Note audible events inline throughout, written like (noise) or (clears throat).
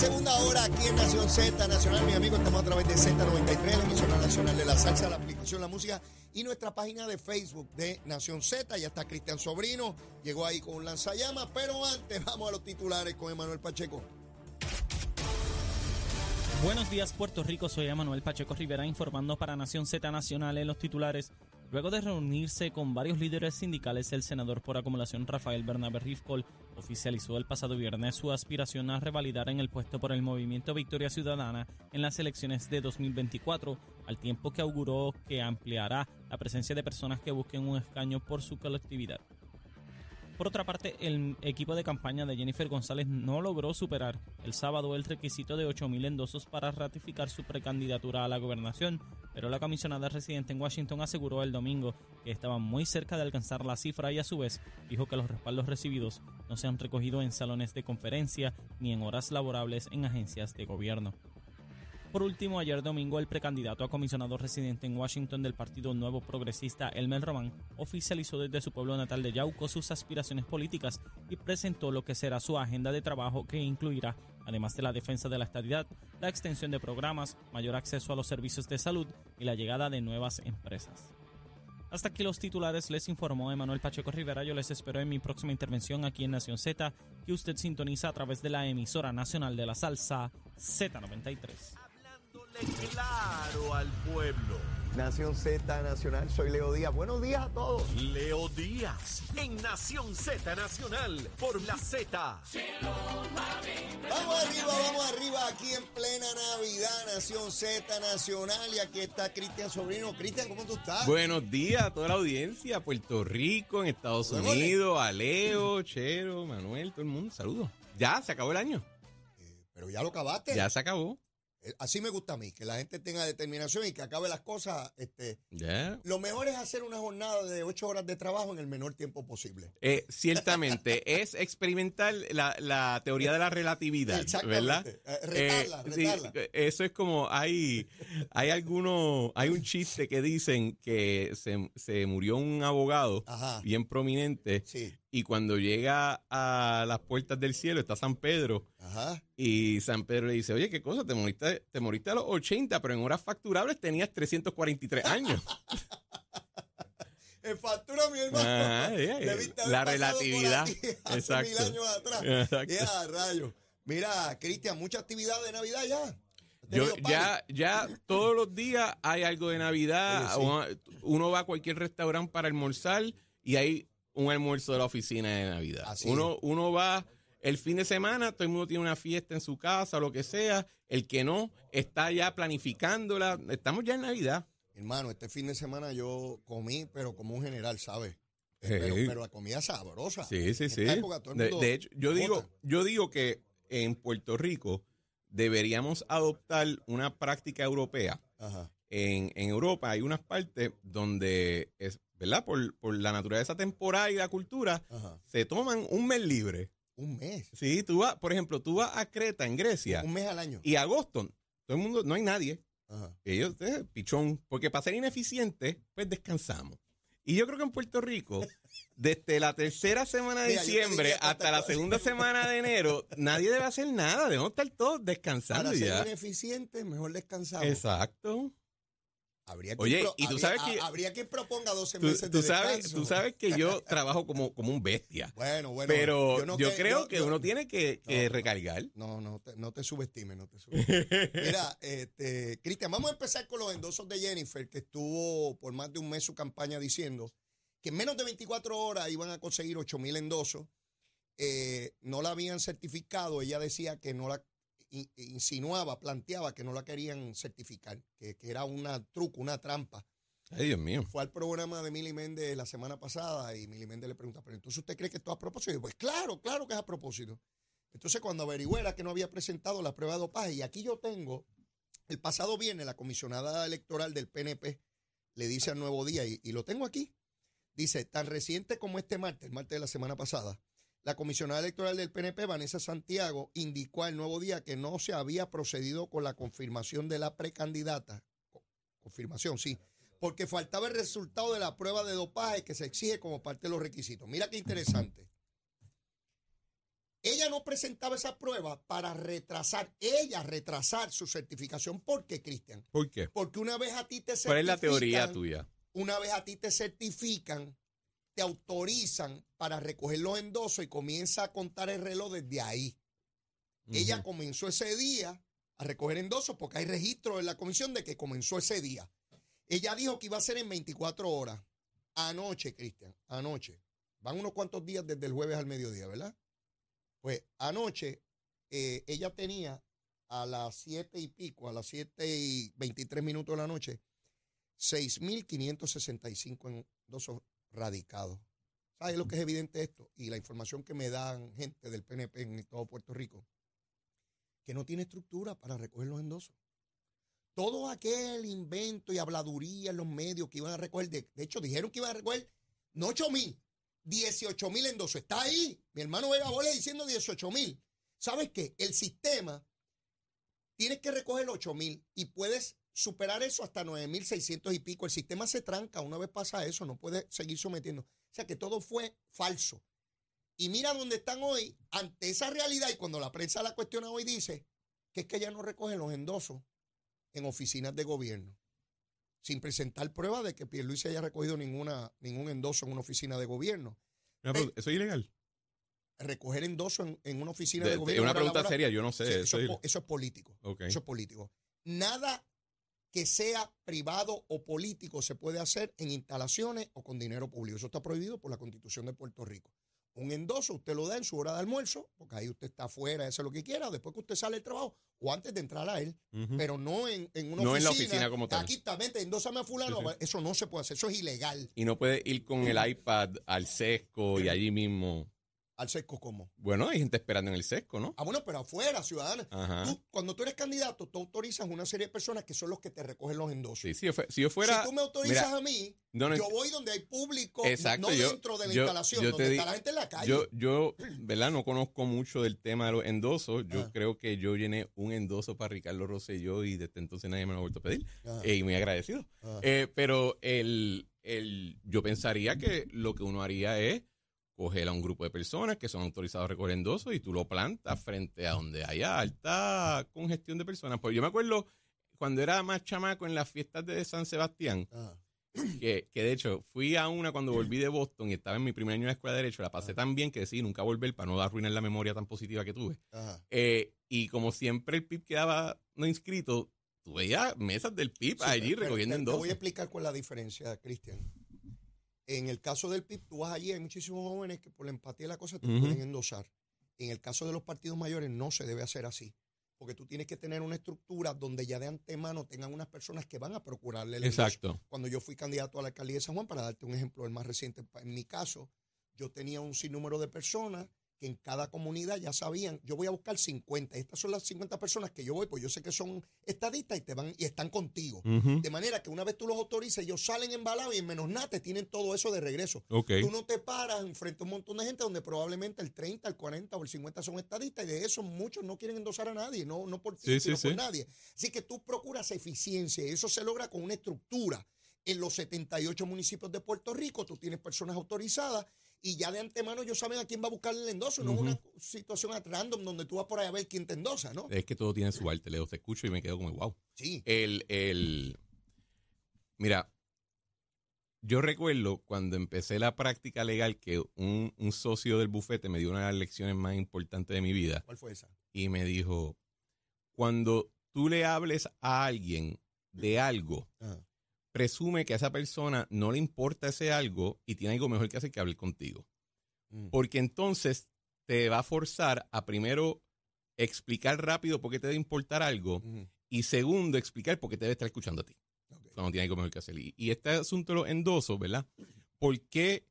segunda hora aquí en Nación Z Nacional, mi amigo, estamos a través de Z93, la emisora nacional de la salsa, la aplicación La Música y nuestra página de Facebook de Nación Z. Ya está Cristian Sobrino, llegó ahí con un lanzallamas, pero antes (laughs) vamos a los titulares con Emanuel Pacheco. Buenos días Puerto Rico, soy Emanuel Pacheco Rivera informando para Nación Z Nacional en los titulares. Luego de reunirse con varios líderes sindicales, el senador por acumulación Rafael Bernabé Rifkol oficializó el pasado viernes su aspiración a revalidar en el puesto por el movimiento Victoria Ciudadana en las elecciones de 2024, al tiempo que auguró que ampliará la presencia de personas que busquen un escaño por su colectividad. Por otra parte, el equipo de campaña de Jennifer González no logró superar el sábado el requisito de 8.000 endosos para ratificar su precandidatura a la gobernación, pero la comisionada residente en Washington aseguró el domingo que estaban muy cerca de alcanzar la cifra y a su vez dijo que los respaldos recibidos no se han recogido en salones de conferencia ni en horas laborables en agencias de gobierno. Por último, ayer domingo, el precandidato a comisionado residente en Washington del Partido Nuevo Progresista, Elmer Román, oficializó desde su pueblo natal de Yauco sus aspiraciones políticas y presentó lo que será su agenda de trabajo que incluirá, además de la defensa de la estadidad, la extensión de programas, mayor acceso a los servicios de salud y la llegada de nuevas empresas. Hasta aquí los titulares, les informó Emanuel Pacheco Rivera. Yo les espero en mi próxima intervención aquí en Nación Z, que usted sintoniza a través de la emisora nacional de la salsa Z93 claro al pueblo. Nación Z Nacional, soy Leo Díaz. Buenos días a todos. Leo Díaz, en Nación Z Nacional, por la Z. Vamos arriba, vamos arriba, aquí en plena Navidad, Nación Z Nacional. Y aquí está Cristian Sobrino. Cristian, ¿cómo tú estás? Buenos días a toda la audiencia, Puerto Rico, en Estados Unidos, a Leo, Chero, Manuel, todo el mundo. Saludos. Ya, se acabó el año. Eh, pero ya lo acabaste. Ya se acabó. Eh, así me gusta a mí, que la gente tenga determinación y que acabe las cosas. Este, Lo mejor es hacer una jornada de ocho horas de trabajo en el menor tiempo posible. Eh, ciertamente, (laughs) es experimentar la, teoría de la relatividad, ¿verdad? Eh, retarla, retarla. eso es como, hay, hay algunos, hay un chiste que dicen que se, se murió un abogado bien prominente sí y cuando llega a las puertas del cielo está San Pedro. Y San Pedro le dice, oye, ¿qué cosa? Te moriste, te moriste a los 80, pero en horas facturables tenías 343 años. (laughs) en factura, mi hermano. la relatividad. (laughs) hace mil años atrás. Ya, rayo. Mira, Cristian, mucha actividad de Navidad ya. Yo, ya, ya todos los días hay algo de Navidad. Uno va a cualquier restaurante para almorzar y hay un almuerzo de la oficina de Navidad. uno, uno va el fin de semana, todo el mundo tiene una fiesta en su casa o lo que sea. El que no está ya planificándola. Estamos ya en Navidad. Hermano, este fin de semana yo comí, pero como un general, ¿sabes? Pero, la comida sabrosa. Sí, sí, sí. de, hecho, yo digo, yo digo que en Puerto Rico deberíamos adoptar una práctica europea. En, en Europa hay unas partes donde es, ¿verdad? Por, por la naturaleza temporal y la cultura, se toman un mes libre. Un mes. Sí, tú vas, por ejemplo, tú vas a Creta, en Grecia. Un mes al año. Y agosto, todo el mundo, no hay nadie. Ajá. Ellos, eh, pichón. Porque para ser ineficiente, pues descansamos. Y yo creo que en Puerto Rico, (laughs) desde la tercera semana de diciembre hasta la segunda semana de enero, (laughs) nadie debe hacer nada. Debemos estar todos descansando para ya. ser ineficiente, mejor descansamos. Exacto. Habría que Oye, y tú sabes que. Habría que proponga 12 meses de sabes, Tú sabes que yo (laughs) trabajo como, como un bestia. Bueno, bueno. Pero yo, creo que uno tiene que, recargar. No, no te, no te subestimes, no te subestimes. Mira, (laughs) este, Cristian, vamos a empezar con los endosos de Jennifer, que estuvo por más de un mes su campaña diciendo que en menos de 24 horas iban a conseguir 8 mil endosos. Eh, no la habían certificado. Ella decía que no la insinuaba, planteaba que no la querían certificar, que, era una truco, una trampa. Ay, Dios mío. Fue al programa de Mili Méndez la semana pasada y Mili Méndez le pregunta, pero entonces usted cree que esto es a propósito? Y pues claro, claro que es a propósito. Entonces cuando averigüé era que no había presentado la prueba de dopaje y aquí yo tengo, el pasado viernes la comisionada electoral del PNP le dice al Nuevo Día y, y lo tengo aquí, dice, tan reciente como este martes, el martes de la semana pasada, la comisionada electoral del PNP, Vanessa Santiago, indicó al nuevo día que no se había procedido con la confirmación de la precandidata. Confirmación, sí. Porque faltaba el resultado de la prueba de dopaje que se exige como parte de los requisitos. Mira qué interesante. Ella no presentaba esa prueba para retrasar, ella retrasar su certificación. ¿Por qué, Cristian? ¿Por qué? Porque una vez a ti te certifican. ¿Cuál es la teoría tuya? Una vez a ti te certifican, te autorizan para recoger los endosos y comienza a contar el reloj desde ahí. Ella comenzó ese día a recoger endosos porque hay registro en la comisión de que comenzó ese día. Ella dijo que iba a ser en 24 horas. Anoche, Cristian, anoche. Van unos cuantos días desde el jueves al mediodía, ¿verdad? Pues anoche eh, ella tenía a las 7 y pico, a las 7 y 23 minutos de la noche, 6.565 endosos radicados. ¿Sabes lo que es evidente esto? Y la información que me dan gente del PNP en todo Puerto Rico, que no tiene estructura para recoger los endosos. Todo aquel invento y habladuría en los medios que iban a recoger, de, hecho dijeron que iban a recoger no 8 mil, 18 mil endosos. Está ahí, mi hermano Vega Boles diciendo 18 mil. ¿Sabes qué? El sistema, tienes que recoger 8 mil y puedes superar eso hasta 9.600 y pico. El sistema se tranca, una vez pasa eso, no puede seguir sometiendo. O sea que todo fue falso. Y mira dónde están hoy, ante esa realidad, y cuando la prensa la cuestiona hoy, dice que es que ya no recoge los endosos en oficinas de gobierno, sin presentar prueba de que Pierluisi haya recogido ninguna, ningún endoso en una oficina de gobierno. ¿Eso es ilegal? Recoger endoso en, una oficina de, gobierno. Es una pregunta seria, yo no sé. eso, es, político. Eso es político. Nada que sea privado o político se puede hacer en instalaciones o con dinero público. Eso está prohibido por la Constitución de Puerto Rico. Un endoso usted lo da en su hora de almuerzo, porque ahí usted está afuera, hace lo que quiera, después que usted sale del trabajo o antes de entrar a él, pero no en, en una no oficina. en la oficina como tal. Aquí también, endósame a fulano, eso no se puede hacer, eso es ilegal. Y no puede ir con el iPad al sesco y allí mismo al sesco cómo? Bueno, hay gente esperando en el sesco, ¿no? Ah, bueno, pero afuera, ciudadana. cuando tú eres candidato, tú autorizas una serie de personas que son los que te recogen los endosos. Sí, si yo, fuera... Si tú me autorizas a mí, yo voy donde hay público, no dentro de la instalación, donde está la gente en la calle. Yo, yo, (clears throat) ¿verdad? No conozco mucho del tema de los endosos. Yo ah. creo que yo llené un endoso para Ricardo Rosselló y desde entonces nadie me lo ha vuelto a pedir. Ah. Eh, y muy agradecido. Ah. Eh, pero el, el, yo pensaría que lo que uno haría es coger a un grupo de personas que son autorizados a recoger endosos y tú lo plantas frente a donde haya alta congestión de personas. Pues yo me acuerdo cuando era más chamaco en las fiestas de San Sebastián, ah. que, de hecho fui a una cuando volví de Boston y estaba en mi primer año de escuela de Derecho, la pasé ah. tan bien que decidí nunca volver para no arruinar la memoria tan positiva que tuve. Eh, y como siempre el PIB quedaba no inscrito, tú veías mesas del PIB allí recogiendo endosos. Te voy a explicar cuál es la diferencia, Cristian. En el caso del PIB, tú vas allí, hay muchísimos jóvenes que por la empatía de la cosa te pueden endosar. En el caso de los partidos mayores no se debe hacer así, porque tú tienes que tener una estructura donde ya de antemano tengan unas personas que van a procurarle el Exacto. Cuando yo fui candidato a la alcaldía de San Juan, para darte un ejemplo, el más reciente, en mi caso, yo tenía un sinnúmero de personas que en cada comunidad ya sabían, yo voy a buscar 50, estas son las 50 personas que yo voy, pues yo sé que son estadistas y te van y están contigo. De manera que una vez tú los autorices, ellos salen embalados y en menos nada te tienen todo eso de regreso. Tú no te paras frente a un montón de gente donde probablemente el 30, el 40 o el 50 son estadistas y de esos muchos no quieren endosar a nadie, no, no por ti, sino por nadie. Así que tú procuras eficiencia y eso se logra con una estructura. En los 78 municipios de Puerto Rico tú tienes personas autorizadas y ya de antemano ellos saben a quién va a buscar el endoso. No es una situación at random donde tú vas por ahí a ver quién te endosa, ¿no? Es que todo tiene su arte, Leo. Te escucho y me quedo como, wow. Sí. El, el, mira, yo recuerdo cuando empecé la práctica legal que un, un, socio del bufete me dio una de las lecciones más importantes de mi vida. ¿Cuál fue esa? Y me dijo, cuando tú le hables a alguien de algo, presume que a esa persona no le importa ese algo y tiene algo mejor que hacer que hablar contigo. Mm. Porque entonces te va a forzar a primero explicar rápido por qué te debe importar algo y segundo explicar por qué te debe estar escuchando a ti. Cuando tiene algo mejor que hacer. Y, este asunto lo endoso, ¿verdad? ¿Por qué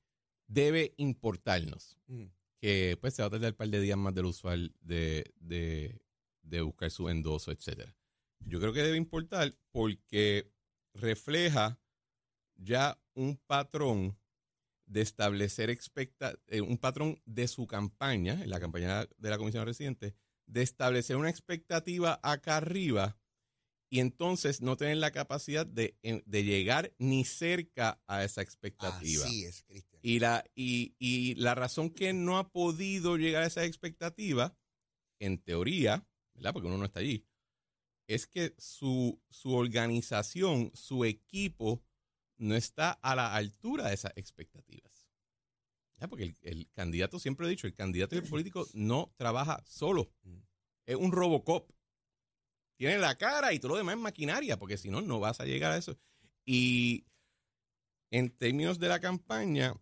debe importarnos? Mm. Que pues se va a tardar un par de días más del usual de, de, de buscar su endoso, etcétera. Yo creo que debe importar porque refleja ya un patrón de establecer eh, un patrón de su campaña, en la campaña de la Comisión Residente, de establecer una expectativa acá arriba y entonces no tener la capacidad de, de llegar ni cerca a esa expectativa. Así es, Cristian. Y la, y, y la razón que no ha podido llegar a esa expectativa, en teoría, ¿verdad? Porque uno no está allí, es que su, su organización, su equipo, no está a la altura de esas expectativas. Porque el, el, candidato, siempre he dicho, el candidato y el político (clears throat) no trabaja solo. Mm. Es un Robocop tiene la cara y todo lo demás es maquinaria, porque si no, no vas a llegar a eso. Y en términos de la campaña,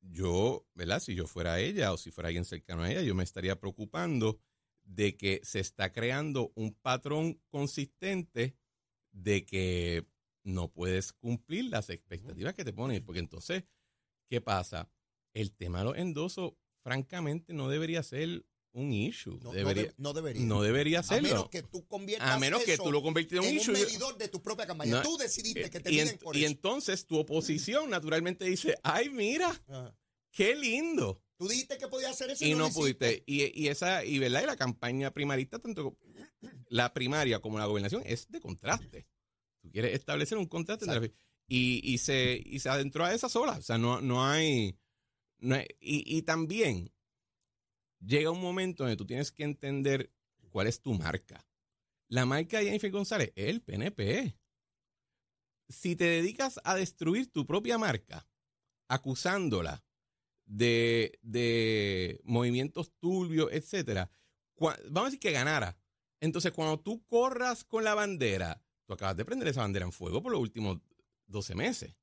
yo, ¿verdad? Si yo fuera ella o si fuera alguien cercano a ella, yo me estaría preocupando de que se está creando un patrón consistente de que no puedes cumplir las expectativas que te ponen. Porque entonces, ¿qué pasa? El tema de los endosos, francamente, no debería ser un issue. No debería, no, debería. No debería serlo. A menos que tú conviertas A menos que tú lo conviertas en un issue. un medidor de tu propia campaña. tú decidiste eh, que te y, por y entonces tu oposición naturalmente dice, ay, mira, qué lindo. Tú dijiste que podías hacer eso y, no, pudiste. Y, y, esa, y verdad, y la campaña primarista, tanto la primaria como la gobernación, es de contraste. Tú quieres establecer un contraste y, y, se, y se adentró a esa sola. O sea, no, no hay. No hay y, y también llega un momento donde tú tienes que entender cuál es tu marca. La marca de Jennifer González es el PNP. Si te dedicas a destruir tu propia marca, acusándola de, de movimientos turbios, etcétera, vamos a decir que ganara. Entonces, cuando tú corras con la bandera, tú acabas de prender esa bandera en fuego por los últimos 12 meses.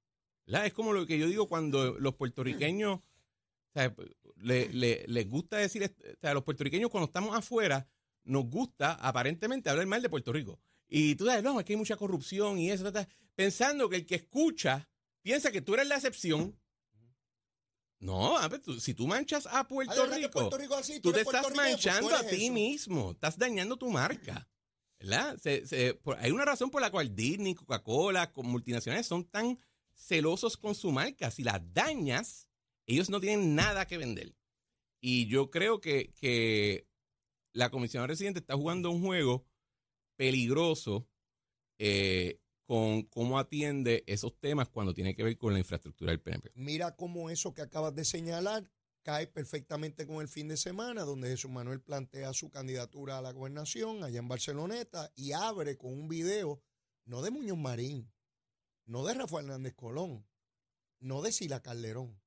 Es como lo que yo digo cuando los puertorriqueños le, les gusta decir, o sea, los puertorriqueños cuando estamos afuera, nos gusta aparentemente hablar mal de Puerto Rico. Y tú sabes, no, es que hay mucha corrupción y eso, pensando que el que escucha piensa que tú eres la excepción. No, si tú manchas a Puerto Rico, tú, te estás pues manchando a ti mismo, estás dañando tu marca. ¿verdad? hay una razón por la cual Disney, Coca-Cola, multinacionales son tan celosos con su marca. Si la dañas, ellos no tienen nada que vender. Y yo creo que, que la comisión residente está jugando un juego peligroso eh, con cómo atiende esos temas cuando tiene que ver con la infraestructura del PNP. Mira cómo eso que acabas de señalar cae perfectamente con el fin de semana, donde Jesús Manuel plantea su candidatura a la gobernación allá en Barceloneta y abre con un video, no de Muñoz Marín, no de Rafael Hernández Colón, no de Sila Calderón,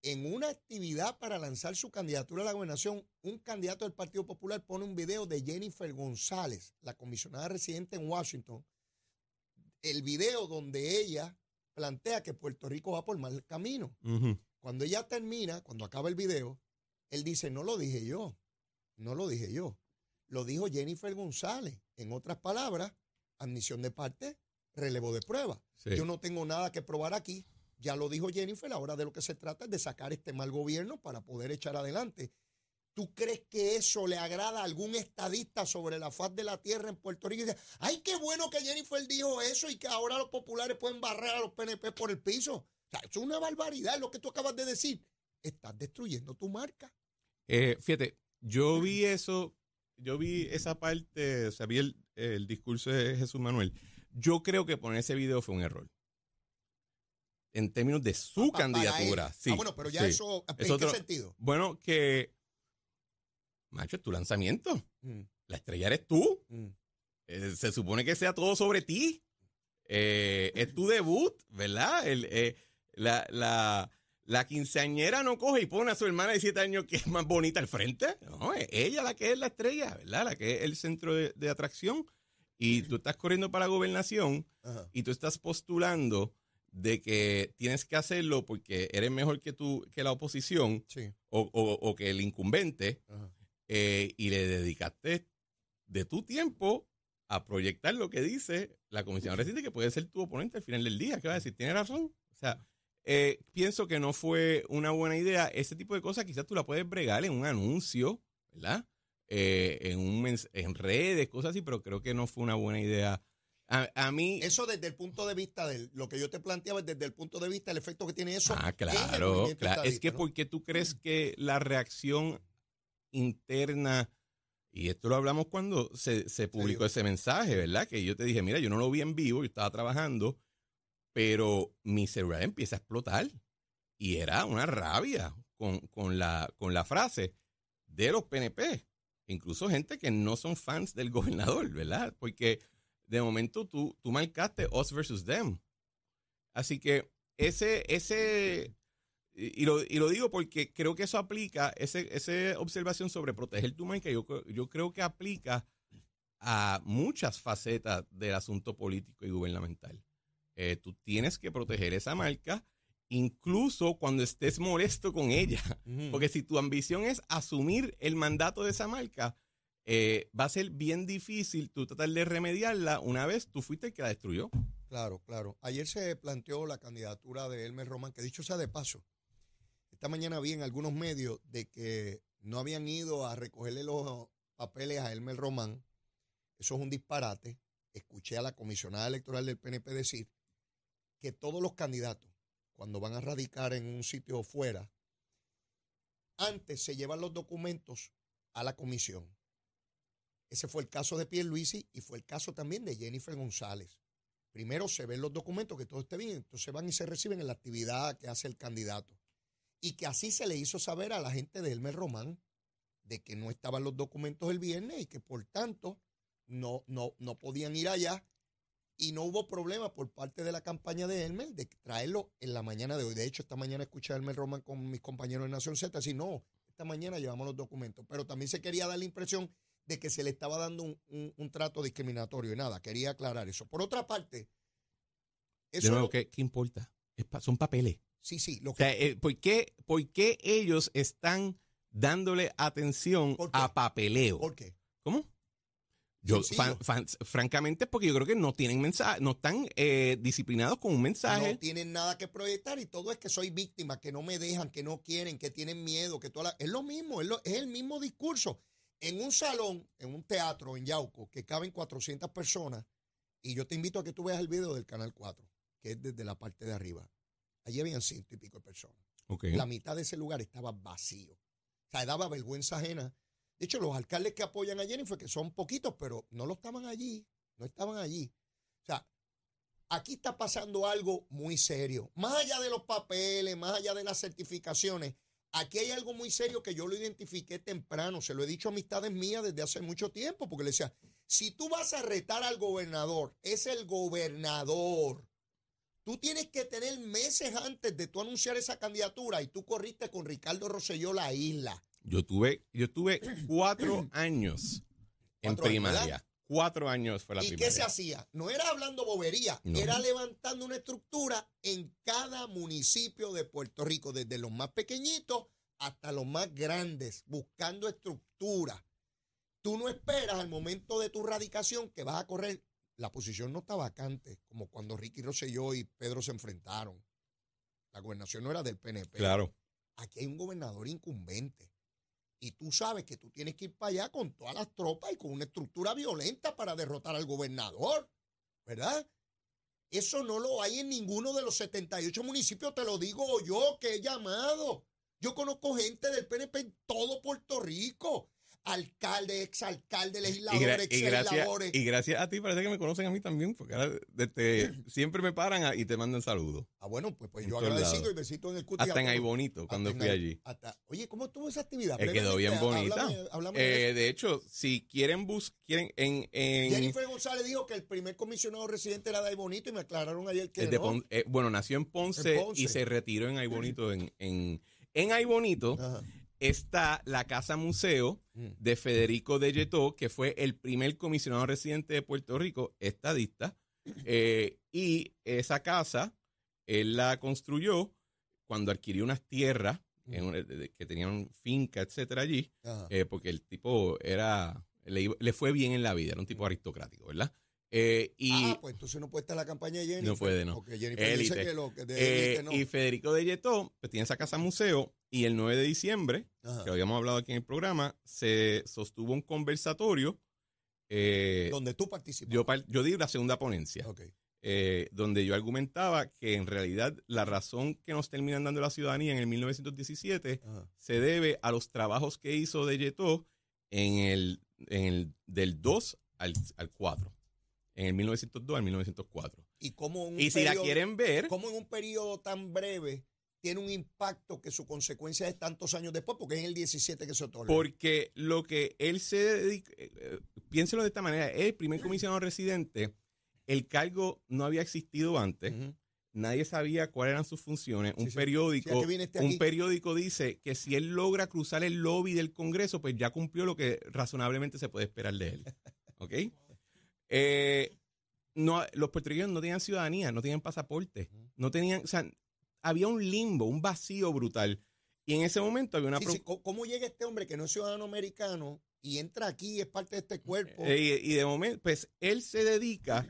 en una actividad para lanzar su candidatura a la gobernación, un candidato del Partido Popular pone un video de Jennifer González, la comisionada residente en Washington, el video donde ella plantea que Puerto Rico va por mal camino. Cuando ella termina, cuando acaba el video, él dice, no lo dije yo, no lo dije yo, lo dijo Jennifer González. En otras palabras, admisión de parte, relevo de prueba. Yo no tengo nada que probar aquí, ya lo dijo Jennifer, ahora de lo que se trata es de sacar este mal gobierno para poder echar adelante. ¿Tú crees que eso le agrada a algún estadista sobre la faz de la tierra en Puerto Rico? Y dice, ay, qué bueno que Jennifer dijo eso y que ahora los populares pueden barrer a los PNP por el piso. O sea, eso es una barbaridad lo que tú acabas de decir. Estás destruyendo tu marca. Eh, fíjate, yo vi eso, yo vi esa parte, o sea, vi el, el discurso de Jesús Manuel. Yo creo que poner ese video fue un error en términos de su candidatura. Sí, ah, bueno, pero ya eso, ¿en qué sentido? Bueno, que, macho, es tu lanzamiento. Mm. La estrella eres tú. Mm. Eh, se supone que sea todo sobre ti. Eh, es tu debut, ¿verdad? Eh, la, la, la, quinceañera no coge y pone a su hermana de siete años que es más bonita al frente. No, es ella la que es la estrella, ¿verdad? La que es el centro de, atracción. Y tú estás corriendo para la gobernación y tú estás postulando de que tienes que hacerlo porque eres mejor que tú, que la oposición o, que el incumbente eh, y le dedicaste de tu tiempo a proyectar lo que dice la comisión reciente que puede ser tu oponente al final del día. ¿Qué va a decir? Tiene razón. O sea, eh, pienso que no fue una buena idea. Ese tipo de cosas quizás tú la puedes bregar en un anuncio, ¿verdad? Eh, en, un en redes, cosas así, pero creo que no fue una buena idea a, mí. Eso desde el punto de vista de lo que yo te planteaba, desde el punto de vista del efecto que tiene eso. Ah, claro, claro. Es que porque tú crees que la reacción interna Y esto lo hablamos cuando se, se publicó ese mensaje, ¿verdad? Que yo te dije, mira, yo no lo vi en vivo, yo estaba trabajando, pero mi celular empieza a explotar. Y era una rabia con, con, la, con la frase de los PNP. Incluso gente que no son fans del (laughs) gobernador, ¿verdad? Porque de momento tú, tú marcaste us versus them. Así que ese, ese, y lo, y lo digo porque creo que eso aplica, ese, esa observación sobre proteger tu marca, yo, yo creo que aplica a muchas facetas del asunto político y gubernamental. Eh, tú tienes que proteger esa marca incluso cuando estés molesto con ella. Porque si tu ambición es asumir el mandato de esa marca, eh, va a ser bien difícil tú tratar de remediarla una vez tú fuiste el que la destruyó. Claro, claro. Ayer se planteó la candidatura de Elmer Román, que dicho sea de paso, esta mañana vi en algunos medios de que no habían ido a recogerle los papeles a Elmer Román. Eso es un disparate. Escuché a la comisionada electoral del PNP decir que todos los candidatos, cuando van a radicar en un sitio fuera, antes se llevan los documentos a la comisión. Ese fue el caso de Pierluisi y fue el caso también de Jennifer González. Primero se ven los documentos, que todo esté bien, entonces van y se reciben en la actividad que hace el candidato. Y que así se le hizo saber a la gente de Elmer Román de que no estaban los documentos el viernes y que por tanto no, no, no podían ir allá y no hubo problema por parte de la campaña de Elmer de traerlo en la mañana de hoy. De hecho, esta mañana escuché a Elmer Roman con mis compañeros de Nación Z, así no, esta mañana llevamos los documentos, pero también se quería dar la impresión de que se le estaba dando un, trato discriminatorio y nada, quería aclarar eso. Por otra parte, eso... ¿qué, importa? son papeles. Sí, sí. Lo que... Eh, ¿por, qué, ¿por, qué, ellos están dándole atención a papeleo? ¿Por qué? ¿Cómo? Yo, francamente, porque yo creo que no tienen mensaje, no están eh, disciplinados con un mensaje. No tienen nada que proyectar y todo es que soy víctima, que no me dejan, que no quieren, que tienen miedo, que toda es lo mismo, es, es, el mismo discurso. En un salón, en un teatro en Yauco, que caben 400 personas, y yo te invito a que tú veas el video del Canal 4, que es desde la parte de arriba. Allí habían ciento y pico de personas. La mitad de ese lugar estaba vacío. O sea, daba vergüenza ajena de hecho, los alcaldes que apoyan a Jennifer, que son poquitos, pero no lo estaban allí, no estaban allí. O sea, aquí está pasando algo muy serio. Más allá de los papeles, más allá de las certificaciones, aquí hay algo muy serio que yo lo identifiqué temprano. Se lo he dicho a amistades mías desde hace mucho tiempo, porque le decía, si tú vas a retar al gobernador, es el gobernador. Tú tienes que tener meses antes de tú anunciar esa candidatura y tú corriste con Ricardo Rosselló la isla. Yo tuve, yo tuve cuatro (clears throat) años en primaria. cuatro años fue la ¿Y primaria. qué se hacía? No era hablando bobería, era levantando una estructura en cada municipio de Puerto Rico, desde los más pequeñitos hasta los más grandes, buscando estructura. Tú no esperas al momento de tu radicación que vas a correr. La posición no está vacante, como cuando Ricky Rosselló y Pedro se enfrentaron. La gobernación no era del PNP. Claro. Aquí hay un gobernador incumbente. Y tú sabes que tú tienes que ir para allá con todas las tropas y con una estructura violenta para derrotar al gobernador, ¿verdad? Eso no lo hay en ninguno de los 78 municipios, te lo digo yo que he llamado. Yo conozco gente del PNP en todo Puerto Rico alcalde, exalcalde, legisladores, y, gracias, y gracias a ti parece que me conocen a mí también, porque ahora (clears throat) siempre me paran y te mandan saludos. Ah, bueno, pues, pues yo agradecido y besito en el cuti. Hasta en ahí bonito, cuando fui allí. oye, ¿cómo estuvo esa actividad? Eh, quedó bien bonita. Eh, de, hecho, si quieren buscar, en, en, Jennifer González dijo que el primer comisionado residente era de Bonito y me aclararon ayer que no. Eh, bueno, nació en Ponce, y se retiró en Bonito. (clears throat) En, en, en Ay Bonito está la Casa Museo mm. de Federico de Yetó, que fue el primer comisionado residente de Puerto Rico, estadista, eh, y esa casa él la construyó cuando adquirió unas tierras mm. que tenían finca, etcétera, allí, eh, porque el tipo era, le, fue bien en la vida, era un tipo mm. aristocrático, ¿verdad? Eh, y, ah, pues entonces no puede estar la campaña de Jennifer. No puede, no. Porque Jennifer dice que lo que de no. Y Federico de Yetó pues, tiene esa casa museo y el 9 de diciembre, que habíamos hablado aquí en el programa, se sostuvo un conversatorio. Eh, donde tú participas. Yo, yo di la segunda ponencia. Eh, donde yo argumentaba que en realidad la razón que nos terminan dando la ciudadanía en el 1917 se debe a los trabajos que hizo de Yetó en el en el, del 2 al, al 4 en el 1902 al 1904. Y, como y si la quieren ver... ¿Cómo en un periodo tan breve tiene un impacto que su consecuencia es tantos años después? Porque es en el 17 que se otorga. Porque lo que él se dedica... Eh, eh, piénselo de esta manera. El primer comisionado residente, el cargo no había existido antes. Nadie sabía cuáles eran sus funciones. un periódico, este un periódico dice que si él logra cruzar el lobby del Congreso, pues ya cumplió lo que razonablemente se puede esperar de él. (laughs) ¿Ok? Eh, no, los puertorriqueños no tenían ciudadanía, no tenían pasaporte, no tenían, o sea, había un limbo, un vacío brutal. Y en ese momento había una... ¿Cómo llega este hombre que no es ciudadano americano y entra aquí y es parte de este cuerpo? Eh, y de momento, pues él se dedica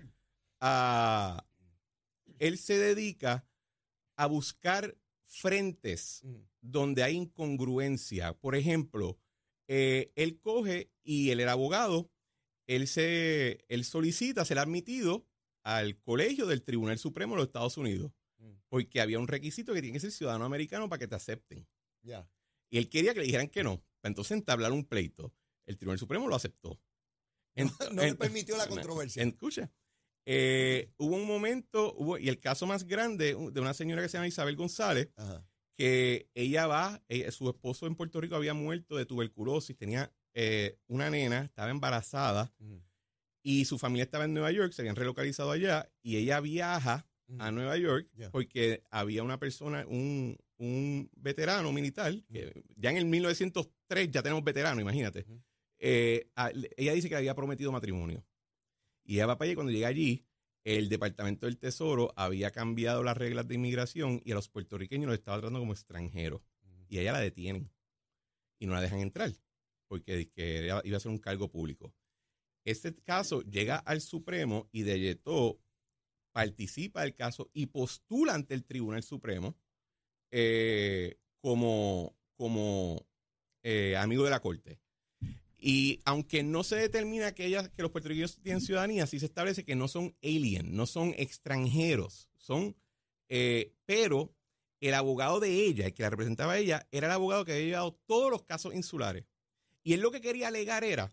a... Él se dedica a buscar frentes mm. donde hay incongruencia. Por ejemplo, eh, él coge y él era abogado él, se, él solicita ser admitido al colegio del Tribunal Supremo de los Estados Unidos. Porque había un requisito que tiene que ser ciudadano americano para que te acepten. Ya. Y él quería que le dijeran que no, para entonces entablar un pleito. El Tribunal Supremo lo aceptó. (laughs) no, le permitió la (laughs) controversia. Escucha, eh, hubo un momento, hubo, y el caso más grande de una señora que se llama Isabel González, que ella va, su esposo en Puerto Rico había muerto de tuberculosis, tenía eh, una nena, estaba embarazada y su familia estaba en Nueva York, se habían relocalizado allá y ella viaja a Nueva York porque había una persona, un, veterano militar, que ya en el 1903 ya tenemos veterano, imagínate. Eh, ella dice que había prometido matrimonio. Y ella va para allá y cuando llega allí, el Departamento del Tesoro había cambiado las reglas de inmigración y a los puertorriqueños los estaba tratando como extranjeros. Y a ella la detienen y no la dejan entrar porque iba a ser un cargo público. Este caso llega al Supremo y De Yeto participa del caso y postula ante el Tribunal Supremo eh, como, como eh, amigo de la Corte. Y aunque no se determina que, ella, que los puertorriqueños tienen ciudadanía, sí se establece que no son alien, no son extranjeros, son, eh, pero el abogado de ella, el que la representaba a ella, era el abogado que había llevado todos los casos insulares. Y él lo que quería alegar era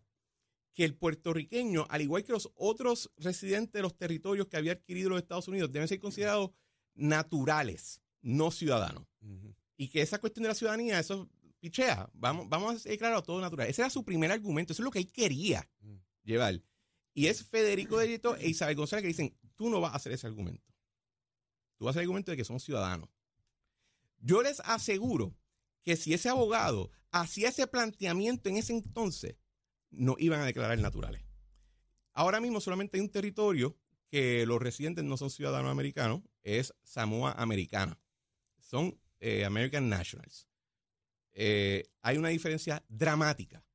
que el puertorriqueño, al igual que los otros residentes de los territorios que había adquirido los Estados Unidos, deben ser considerados naturales, no ciudadanos. Y que esa cuestión de la ciudadanía, eso pichea, vamos, vamos a ser claro todo natural. Ese era su primer argumento, eso es lo que él quería mm. llevar. Y es Federico de Yeto e Isabel González que dicen, tú no vas a hacer ese argumento. Tú vas a hacer el argumento de que somos ciudadanos. Yo les aseguro que si ese abogado hacía ese planteamiento en ese entonces, no iban a declarar naturales. Ahora mismo solamente hay un territorio que los residentes no son ciudadanos americanos, es Samoa Americana. Son eh, American Nationals. Eh, hay una diferencia dramática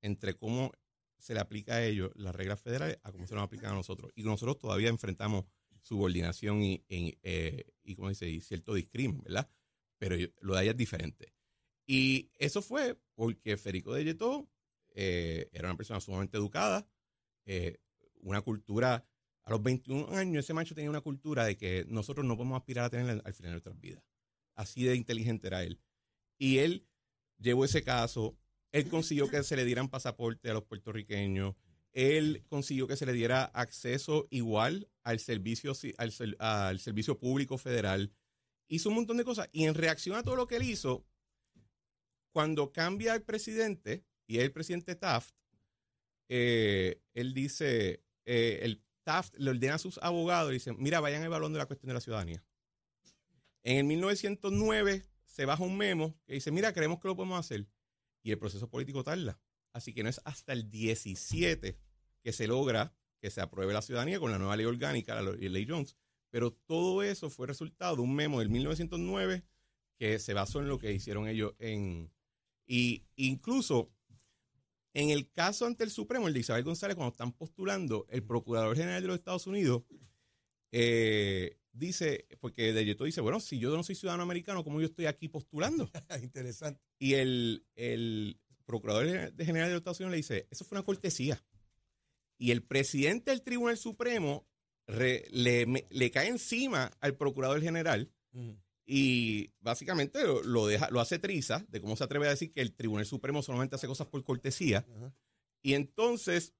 entre cómo se le aplica a ellos las reglas federales a cómo se nos aplican a nosotros. Y nosotros todavía enfrentamos subordinación y, eh, y, ¿cómo dice? y cierto discrimen, ¿verdad? Pero lo de allá es diferente. Y eso fue porque Federico de eh, era una persona sumamente educada, eh, una cultura, a los 21 años ese macho tenía una cultura de que nosotros no podemos aspirar a tener al final de nuestras vidas. Así de inteligente era él. Y él llevó ese caso, él consiguió que se le dieran pasaporte a los puertorriqueños, él consiguió que se le diera acceso igual al servicio, al, al servicio público federal, hizo un montón de cosas y en reacción a todo lo que él hizo, cuando cambia el presidente, y el presidente Taft, eh, él dice, eh, el Taft le ordena a sus abogados y dice, mira, vayan evaluando la cuestión de la ciudadanía. En el 1909 se baja un memo que dice, mira, creemos que lo podemos hacer. Y el proceso político tarda. Así que no es hasta el 17 que se logra que se apruebe la ciudadanía con la nueva ley orgánica, la ley Jones. Pero todo eso fue resultado de un memo del 1909 que se basó en lo que hicieron ellos en, y incluso en el caso ante el Supremo, el de Isabel González, cuando están postulando, el Procurador General de los Estados Unidos eh, dice, porque de Yeto dice, bueno, si yo no soy ciudadano americano, ¿cómo yo estoy aquí postulando? (laughs) Interesante. Y el, Procurador General de los Estados Unidos le dice, eso fue una cortesía. Y el presidente del Tribunal Supremo le, cae encima al Procurador General y básicamente lo, deja, lo hace triza de cómo se atreve a decir que el Tribunal Supremo solamente hace cosas por cortesía. Y entonces,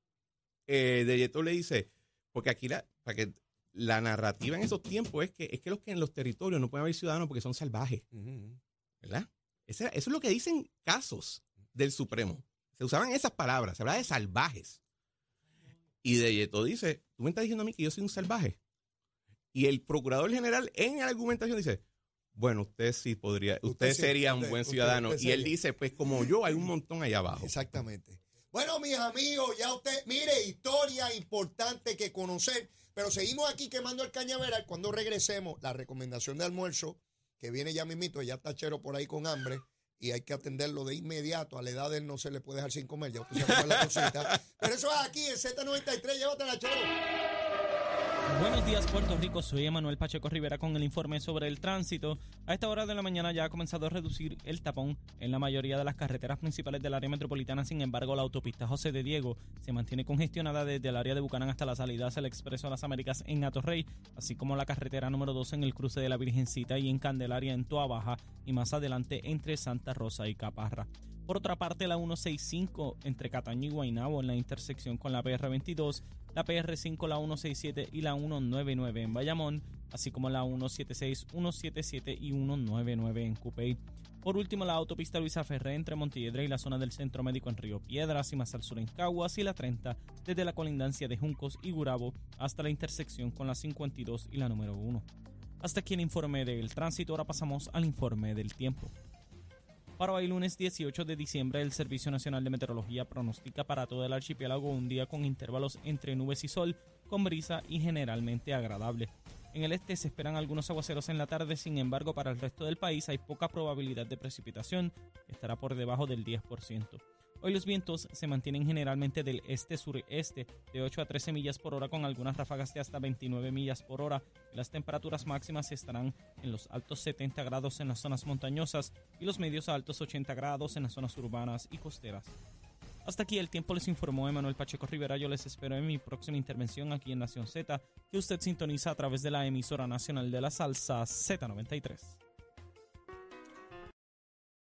eh, De le dice, porque aquí la, para que la narrativa en esos tiempos es que, es que los que en los territorios no pueden haber ciudadanos porque son salvajes. ¿Verdad? eso es lo que dicen casos del Supremo. Se usaban esas palabras, se hablaba de salvajes. Y De Yeto dice, tú me estás diciendo a mí que yo soy un salvaje. Y el procurador general en la argumentación dice, bueno, usted sí podría, usted, sería un buen ciudadano. y él dice, pues como yo, hay un montón allá abajo. Exactamente. Bueno, mis amigos, ya usted, mire, historia importante que conocer, pero seguimos aquí quemando el cañaveral. Cuando regresemos, la recomendación de almuerzo, que viene ya mismito, ya está chero por ahí con hambre y hay que atenderlo de inmediato. A la edad de él no se le puede dejar sin comer, ya usted se la cosita. Pero eso es aquí en Z93, llévatela, chero. Buenos días Puerto Rico, soy Emanuel Pacheco Rivera con el informe sobre el tránsito. A esta hora de la mañana ya ha comenzado a reducir el tapón en la mayoría de las carreteras principales del área metropolitana, sin embargo la autopista José de Diego se mantiene congestionada desde el área de Bucanán hasta la salida hacia el Expreso de las Américas en Atorrey, así como la carretera número 2 en el cruce de la Virgencita y en Candelaria en Toa Baja y más adelante entre Santa Rosa y Caparra. Por otra parte, la 165 entre Cataño y Guaynabo en la intersección con la PR22 la PR5, la 167 y la 199 en Bayamón, así como la 176, 177 y 199 en Cupey. Por último, la autopista Luisa Ferré entre Montiedra y la zona del Centro Médico en Río Piedras y más al sur en Caguas y la 30 desde la colindancia de Juncos y Gurabo hasta la intersección con la 52 y la número 1. Hasta aquí el informe del tránsito, ahora pasamos al informe del tiempo. Para hoy lunes 18 de diciembre, el Servicio Nacional de Meteorología pronostica para todo el archipiélago un día con intervalos entre nubes y sol, con brisa y generalmente agradable. En el este se esperan algunos aguaceros en la tarde, sin embargo para el resto del país hay poca probabilidad de precipitación, estará por debajo del 10%. Hoy los vientos se mantienen generalmente del este-sureste de 8 a 13 millas por hora con algunas ráfagas de hasta 29 millas por hora. Las temperaturas máximas estarán en los altos 70 grados en las zonas montañosas y los medios a altos 80 grados en las zonas urbanas y costeras. Hasta aquí el tiempo les informó Emanuel Pacheco Rivera. Yo les espero en mi próxima intervención aquí en Nación Z, que usted sintoniza a través de la emisora nacional de la salsa Z93.